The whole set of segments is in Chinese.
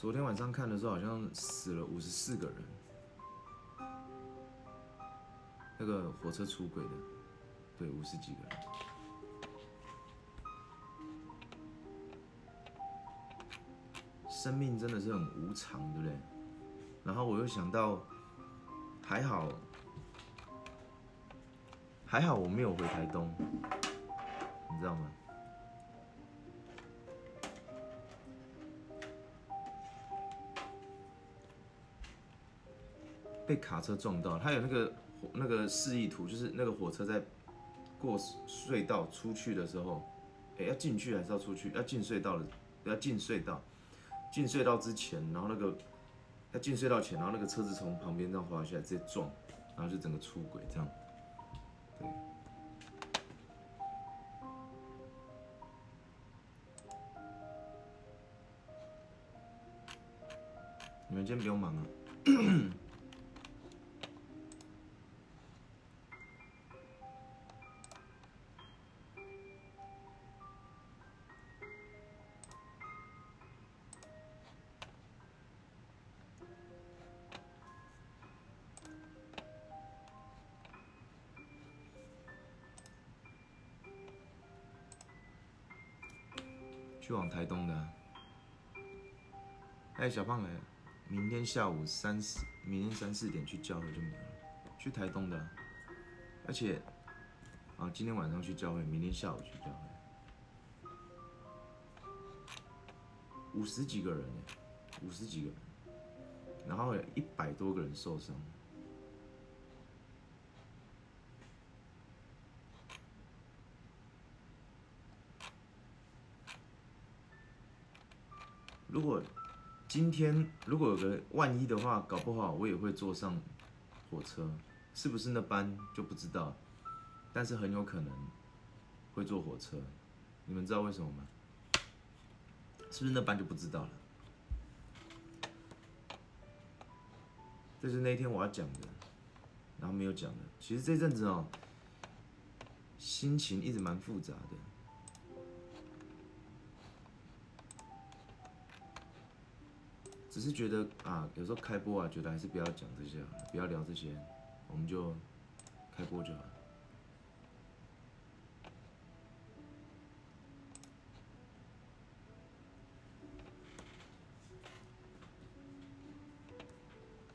昨天晚上看的时候，好像死了五十四个人。那个火车出轨的，对，五十几个人。生命真的是很无常，对不对？然后我又想到，还好，还好我没有回台东，你知道吗？被卡车撞到，他有那个那个示意图，就是那个火车在过隧道出去的时候，哎，要进去还是要出去？要进隧道了，要进隧道，进隧道之前，然后那个要进隧道前，然后那个车子从旁边这样滑下来，直接撞，然后就整个出轨这样。对，你们今天不用忙啊。台东的。哎，小胖哎，明天下午三四，明天三四点去教会就没了。去台东的啊，而且啊，今天晚上去教会，明天下午去教会。五十几个人哎，五十几个人，然后有一百多个人受伤。如果今天如果有个万一的话，搞不好我也会坐上火车，是不是那班就不知道，但是很有可能会坐火车。你们知道为什么吗？是不是那班就不知道了？这是那天我要讲的，然后没有讲的。其实这阵子哦，心情一直蛮复杂的。只是觉得啊，有时候开播啊，觉得还是不要讲这些，不要聊这些，我们就开播就好。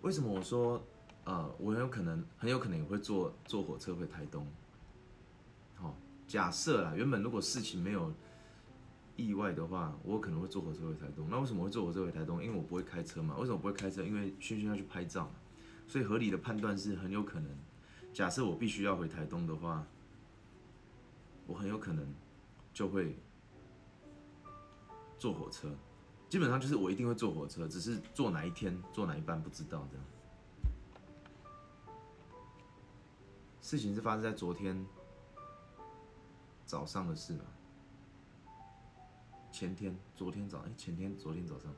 为什么我说啊，我很有可能，很有可能也会坐坐火车回台东？好，假设啦，原本如果事情没有。意外的话，我可能会坐火车回台东。那为什么会坐火车回台东？因为我不会开车嘛。为什么不会开车？因为轩轩要去拍照，所以合理的判断是很有可能。假设我必须要回台东的话，我很有可能就会坐火车。基本上就是我一定会坐火车，只是坐哪一天、坐哪一班不知道这样。事情是发生在昨天早上的事嘛？前天、昨天早，哎，前天、昨天早上，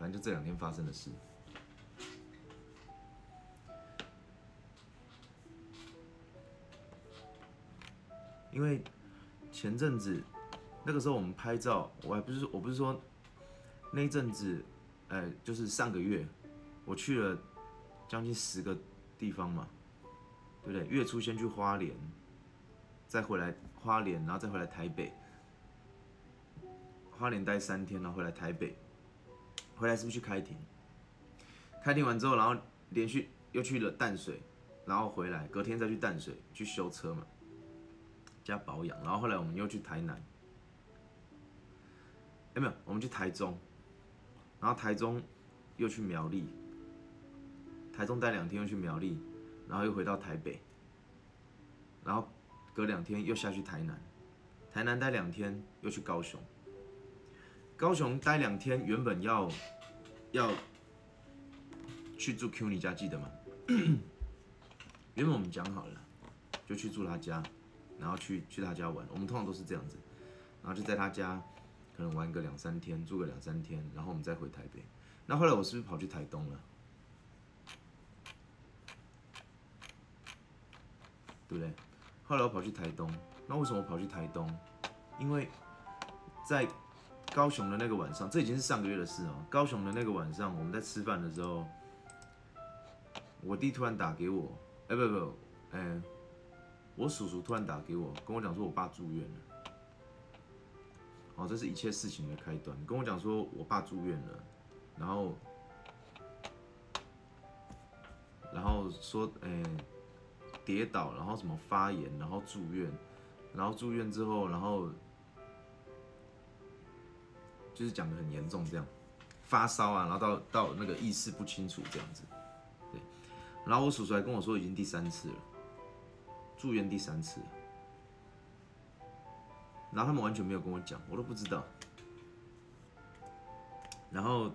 反正就这两天发生的事。因为前阵子那个时候我们拍照，我还不是我不是说那一阵子，呃，就是上个月我去了将近十个地方嘛，对不对？月初先去花莲，再回来花莲，然后再回来台北。花莲待三天，然后回来台北，回来是不是去开庭？开庭完之后，然后连续又去了淡水，然后回来，隔天再去淡水去修车嘛，加保养，然后后来我们又去台南，哎没有，我们去台中，然后台中又去苗栗，台中待两天又去苗栗，然后又回到台北，然后隔两天又下去台南，台南待两天又去高雄。高雄待两天，原本要要去住 Q 你家，记得吗？原本我们讲好了，就去住他家，然后去去他家玩。我们通常都是这样子，然后就在他家可能玩个两三天，住个两三天，然后我们再回台北。那后来我是不是跑去台东了？对不对？后来我跑去台东，那为什么跑去台东？因为在高雄的那个晚上，这已经是上个月的事哦。高雄的那个晚上，我们在吃饭的时候，我弟突然打给我，哎、不不，哎、我叔叔突然打给我，跟我讲说我爸住院了。哦，这是一切事情的开端。跟我讲说我爸住院了，然后，然后说，哎、跌倒，然后什么发炎，然后住院，然后住院之后，然后就是讲的很严重，这样发烧啊，然后到到那个意识不清楚这样子，对。然后我叔叔还跟我说已经第三次了，住院第三次。然后他们完全没有跟我讲，我都不知道。然后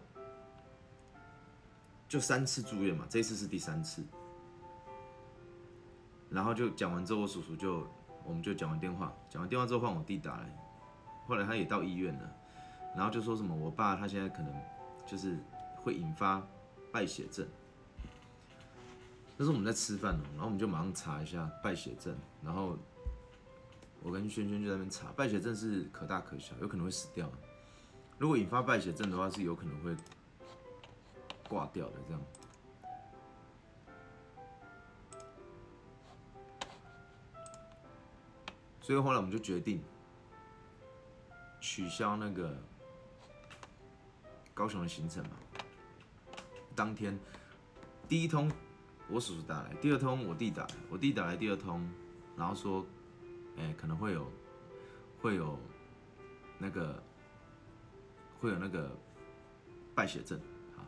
就三次住院嘛，这次是第三次。然后就讲完之后，我叔叔就我们就讲完电话，讲完电话之后换我弟打来，后来他也到医院了，然后就说什么我爸他现在可能就是会引发败血症。那时候我们在吃饭哦，然后我们就马上查一下败血症，然后我跟轩轩就在那边查，败血症是可大可小，有可能会死掉。如果引发败血症的话，是有可能会挂掉的这样。所以后来我们就决定取消那个高雄的行程嘛。当天第一通我叔叔打来，第二通我弟打来，我弟打来第二通，然后说，哎、可能会有会有那个会有那个败血症啊。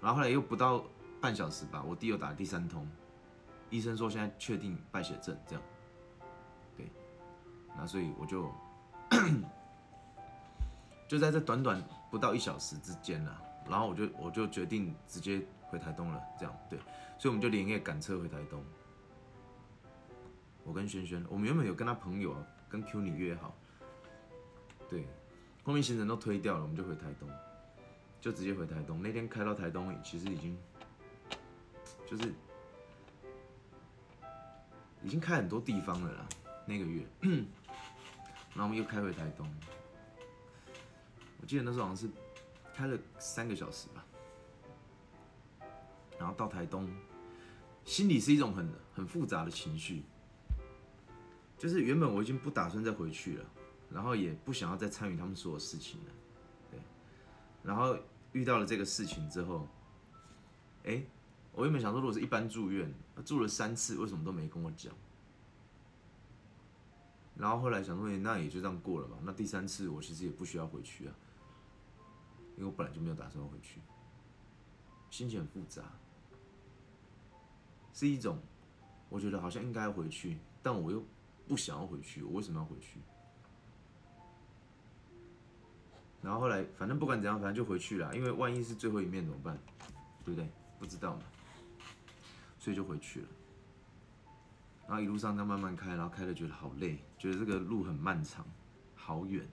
然后后来又不到半小时吧，我弟又打第三通，医生说现在确定败血症这样。对那所以我就就在这短短不到一小时之间啦，然后我就我就决定直接回台东了，这样对，所以我们就连夜赶车回台东。我跟轩轩，我们原本有跟他朋友跟 Q 你约好，对，后面行程都推掉了，我们就回台东，就直接回台东。那天开到台东，其实已经就是已经开很多地方了啦，那个月。然后我们又开回台东，我记得那时候好像是开了三个小时吧。然后到台东，心里是一种很很复杂的情绪，就是原本我已经不打算再回去了，然后也不想要再参与他们所有事情了，对。然后遇到了这个事情之后，哎，我原本想说，如果是一般住院，住了三次，为什么都没跟我讲？然后后来想说，那也就这样过了吧。那第三次我其实也不需要回去啊，因为我本来就没有打算回去，心情很复杂，是一种我觉得好像应该回去，但我又不想要回去，我为什么要回去？然后后来反正不管怎样，反正就回去了，因为万一是最后一面怎么办？对不对？不知道嘛，所以就回去了。然后一路上这样慢慢开，然后开的觉得好累，觉得这个路很漫长，好远。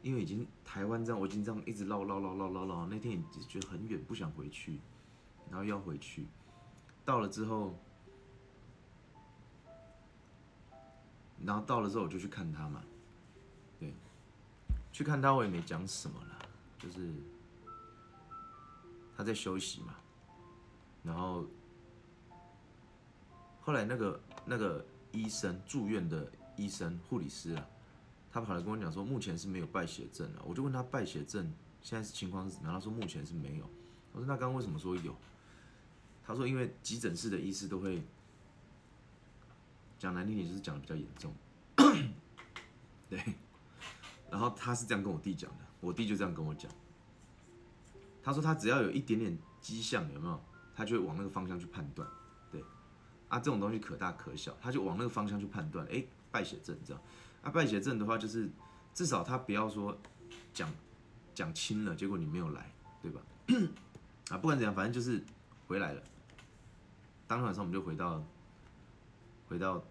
因为已经台湾这样，我已经这样一直绕绕绕绕绕绕，那天也觉得很远，不想回去，然后要回去。到了之后，然后到了之后我就去看他嘛，对，去看他我也没讲什么了，就是他在休息嘛，然后。后来那个那个医生住院的医生护理师啊，他跑来跟我讲说，目前是没有败血症啊。我就问他败血症现在是情况是怎么样？他说目前是没有。我说那刚刚为什么说有？他说因为急诊室的医师都会讲难听点，就是讲的比较严重。对，然后他是这样跟我弟讲的，我弟就这样跟我讲。他说他只要有一点点迹象，有没有？他就会往那个方向去判断。啊，这种东西可大可小，他就往那个方向去判断，哎，败血症这样。啊，败血症的话，就是至少他不要说讲讲轻了，结果你没有来，对吧？啊，不管怎样，反正就是回来了。当天晚上我们就回到回到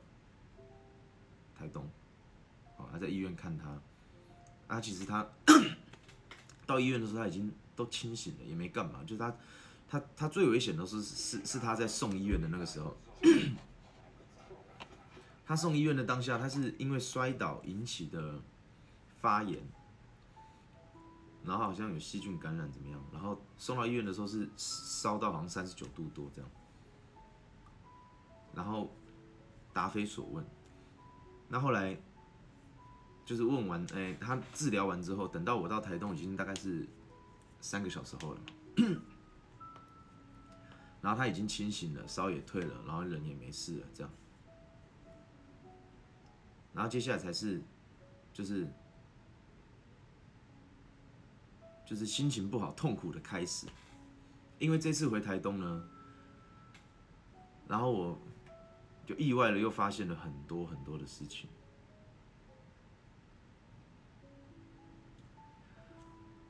台东，哦，还在医院看他。啊，其实他 到医院的时候他已经都清醒了，也没干嘛，就是他他他最危险的是是是他在送医院的那个时候。他送医院的当下，他是因为摔倒引起的发炎，然后好像有细菌感染怎么样，然后送到医院的时候是烧到好像三十九度多这样，然后答非所问。那后来就是问完，哎、他治疗完之后，等到我到台东已经大概是三个小时后了，然后他已经清醒了，烧也退了，然后人也没事了，这样。然后接下来才是，就是就是心情不好、痛苦的开始。因为这次回台东呢，然后我就意外的又发现了很多很多的事情。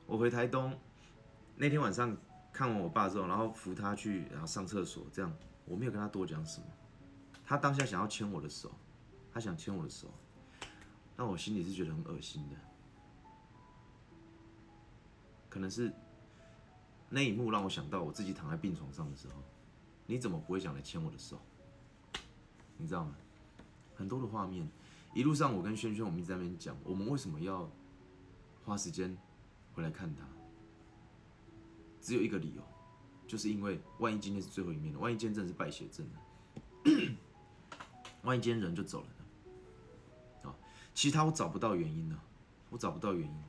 我回台东那天晚上看完我爸之后，然后扶他去，然后上厕所，这样我没有跟他多讲什么。他当下想要牵我的手，他想牵我的手，但我心里是觉得很恶心的。可能是那一幕让我想到我自己躺在病床上的时候，你怎么不会想来牵我的手？你知道吗？很多的画面，一路上我跟轩轩我们一直在那边讲，我们为什么要花时间回来看他？只有一个理由，就是因为万一今天是最后一面了，万一今天真的是败血症了，万一今天人就走了呢？啊，其他我找不到原因呢，我找不到原因，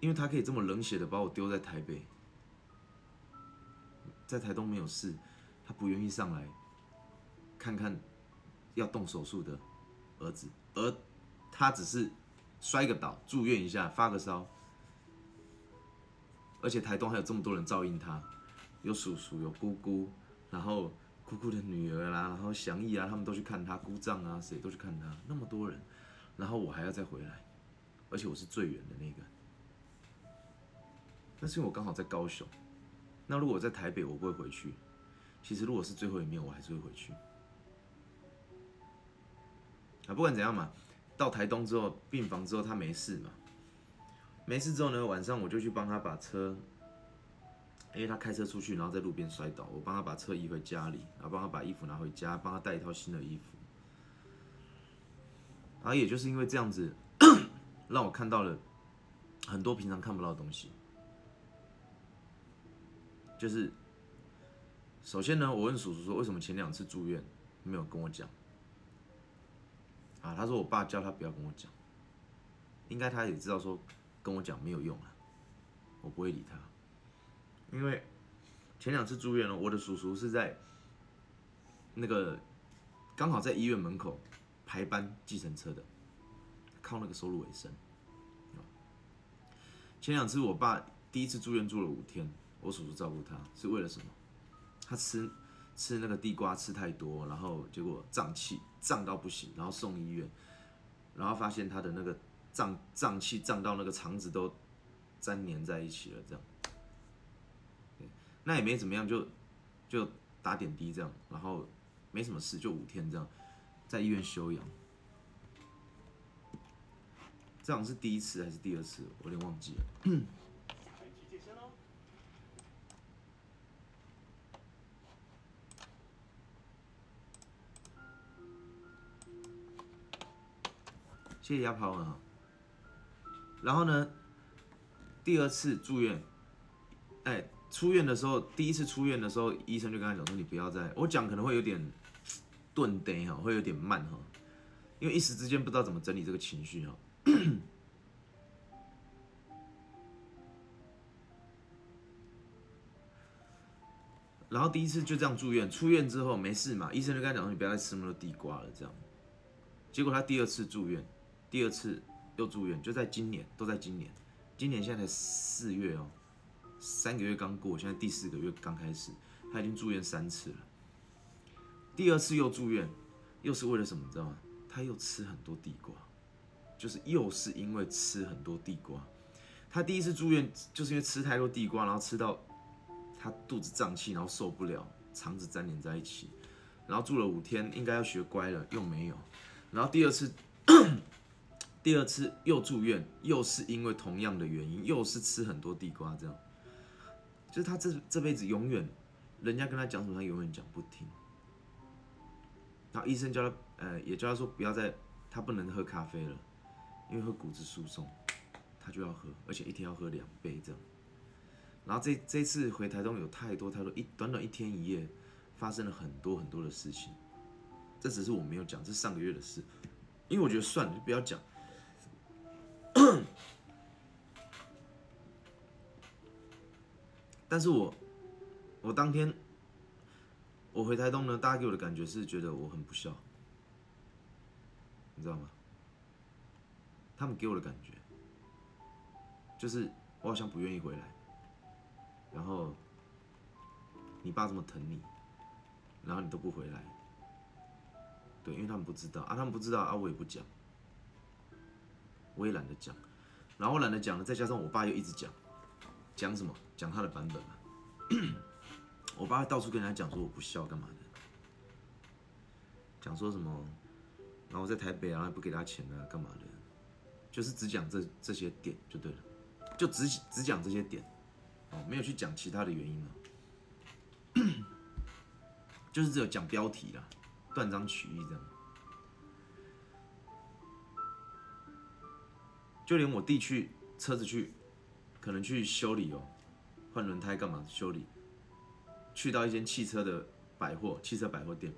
因为他可以这么冷血的把我丢在台北，在台东没有事，他不愿意上来看看要动手术的儿子，而他只是摔个倒，住院一下，发个烧。而且台东还有这么多人照应他，有叔叔，有姑姑，然后姑姑的女儿啦，然后祥义啊，他们都去看他，姑丈啊，谁都去看他，那么多人，然后我还要再回来，而且我是最远的那个。那是因为我刚好在高雄，那如果我在台北，我不会回去。其实如果是最后一面，我还是会回去。啊，不管怎样嘛，到台东之后，病房之后他没事嘛。没事之后呢，晚上我就去帮他把车，因为他开车出去，然后在路边摔倒，我帮他把车移回家里，然后帮他把衣服拿回家，帮他带一套新的衣服。然后也就是因为这样子，让我看到了很多平常看不到的东西。就是首先呢，我问叔叔说，为什么前两次住院没有跟我讲？啊，他说我爸叫他不要跟我讲，应该他也知道说。跟我讲没有用啊，我不会理他，因为前两次住院了，我的叔叔是在那个刚好在医院门口排班计程车的，靠那个收入为生。前两次我爸第一次住院住了五天，我叔叔照顾他是为了什么？他吃吃那个地瓜吃太多，然后结果胀气胀到不行，然后送医院，然后发现他的那个。胀胀气胀到那个肠子都粘连在一起了，这样，那也没怎么样，就就打点滴这样，然后没什么事，就五天这样，在医院休养。这样是第一次还是第二次？我有点忘记了。谢谢鸭泡啊。然后呢，第二次住院，哎，出院的时候，第一次出院的时候，医生就跟他讲说：“你不要再……我讲可能会有点顿呆哈，会有点慢哈，因为一时之间不知道怎么整理这个情绪哈。”然后第一次就这样住院，出院之后没事嘛，医生就跟他讲说：“你不要再吃那么多地瓜了。”这样，结果他第二次住院，第二次。又住院，就在今年，都在今年。今年现在才四月哦，三个月刚过，现在第四个月刚开始，他已经住院三次了。第二次又住院，又是为了什么？你知道吗？他又吃很多地瓜，就是又是因为吃很多地瓜。他第一次住院就是因为吃太多地瓜，然后吃到他肚子胀气，然后受不了，肠子粘连在一起，然后住了五天，应该要学乖了，又没有。然后第二次。第二次又住院，又是因为同样的原因，又是吃很多地瓜，这样，就是他这这辈子永远，人家跟他讲什么，他永远讲不听。然后医生叫他，呃，也叫他说不要再，他不能喝咖啡了，因为喝骨质疏松，他就要喝，而且一天要喝两杯这样。然后这这次回台东有太多太多一短短一天一夜，发生了很多很多的事情，这只是我没有讲，这是上个月的事，因为我觉得算了，就不要讲。但是我我当天我回台东呢，大家给我的感觉是觉得我很不孝，你知道吗？他们给我的感觉就是我好像不愿意回来，然后你爸这么疼你，然后你都不回来，对，因为他们不知道啊，他们不知道啊，我也不讲，我也懒得讲，然后我懒得讲了，再加上我爸又一直讲，讲什么？讲他的版本嘛。我爸到处跟人家讲说我不孝干嘛的，讲说什么，然后我在台北啊不给他钱啊干嘛的，就是只讲这这些点就对了，就只只讲这些点，哦，没有去讲其他的原因了，就是只有讲标题啦，断章取义这样。就连我弟去车子去，可能去修理哦，换轮胎干嘛修理？去到一间汽车的百货，汽车百货店，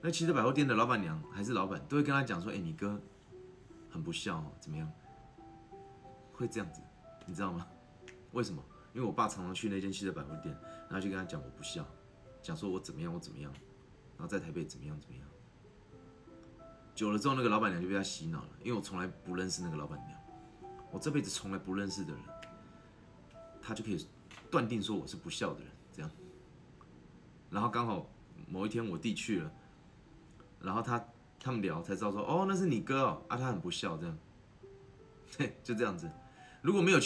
那汽车百货店的老板娘还是老板，都会跟他讲说：“哎，你哥很不孝哦，怎么样？”会这样子，你知道吗？为什么？因为我爸常常去那间汽车百货店，然后就跟他讲我不孝，讲说我怎么样，我怎么样，然后在台北怎么样怎么样。久了之后，那个老板娘就被他洗脑了，因为我从来不认识那个老板娘，我这辈子从来不认识的人，他就可以断定说我是不孝的人，这样。然后刚好某一天我弟去了，然后他他们聊才知道说，哦，那是你哥哦，啊，他很不孝这样，嘿，就这样子，如果没有去。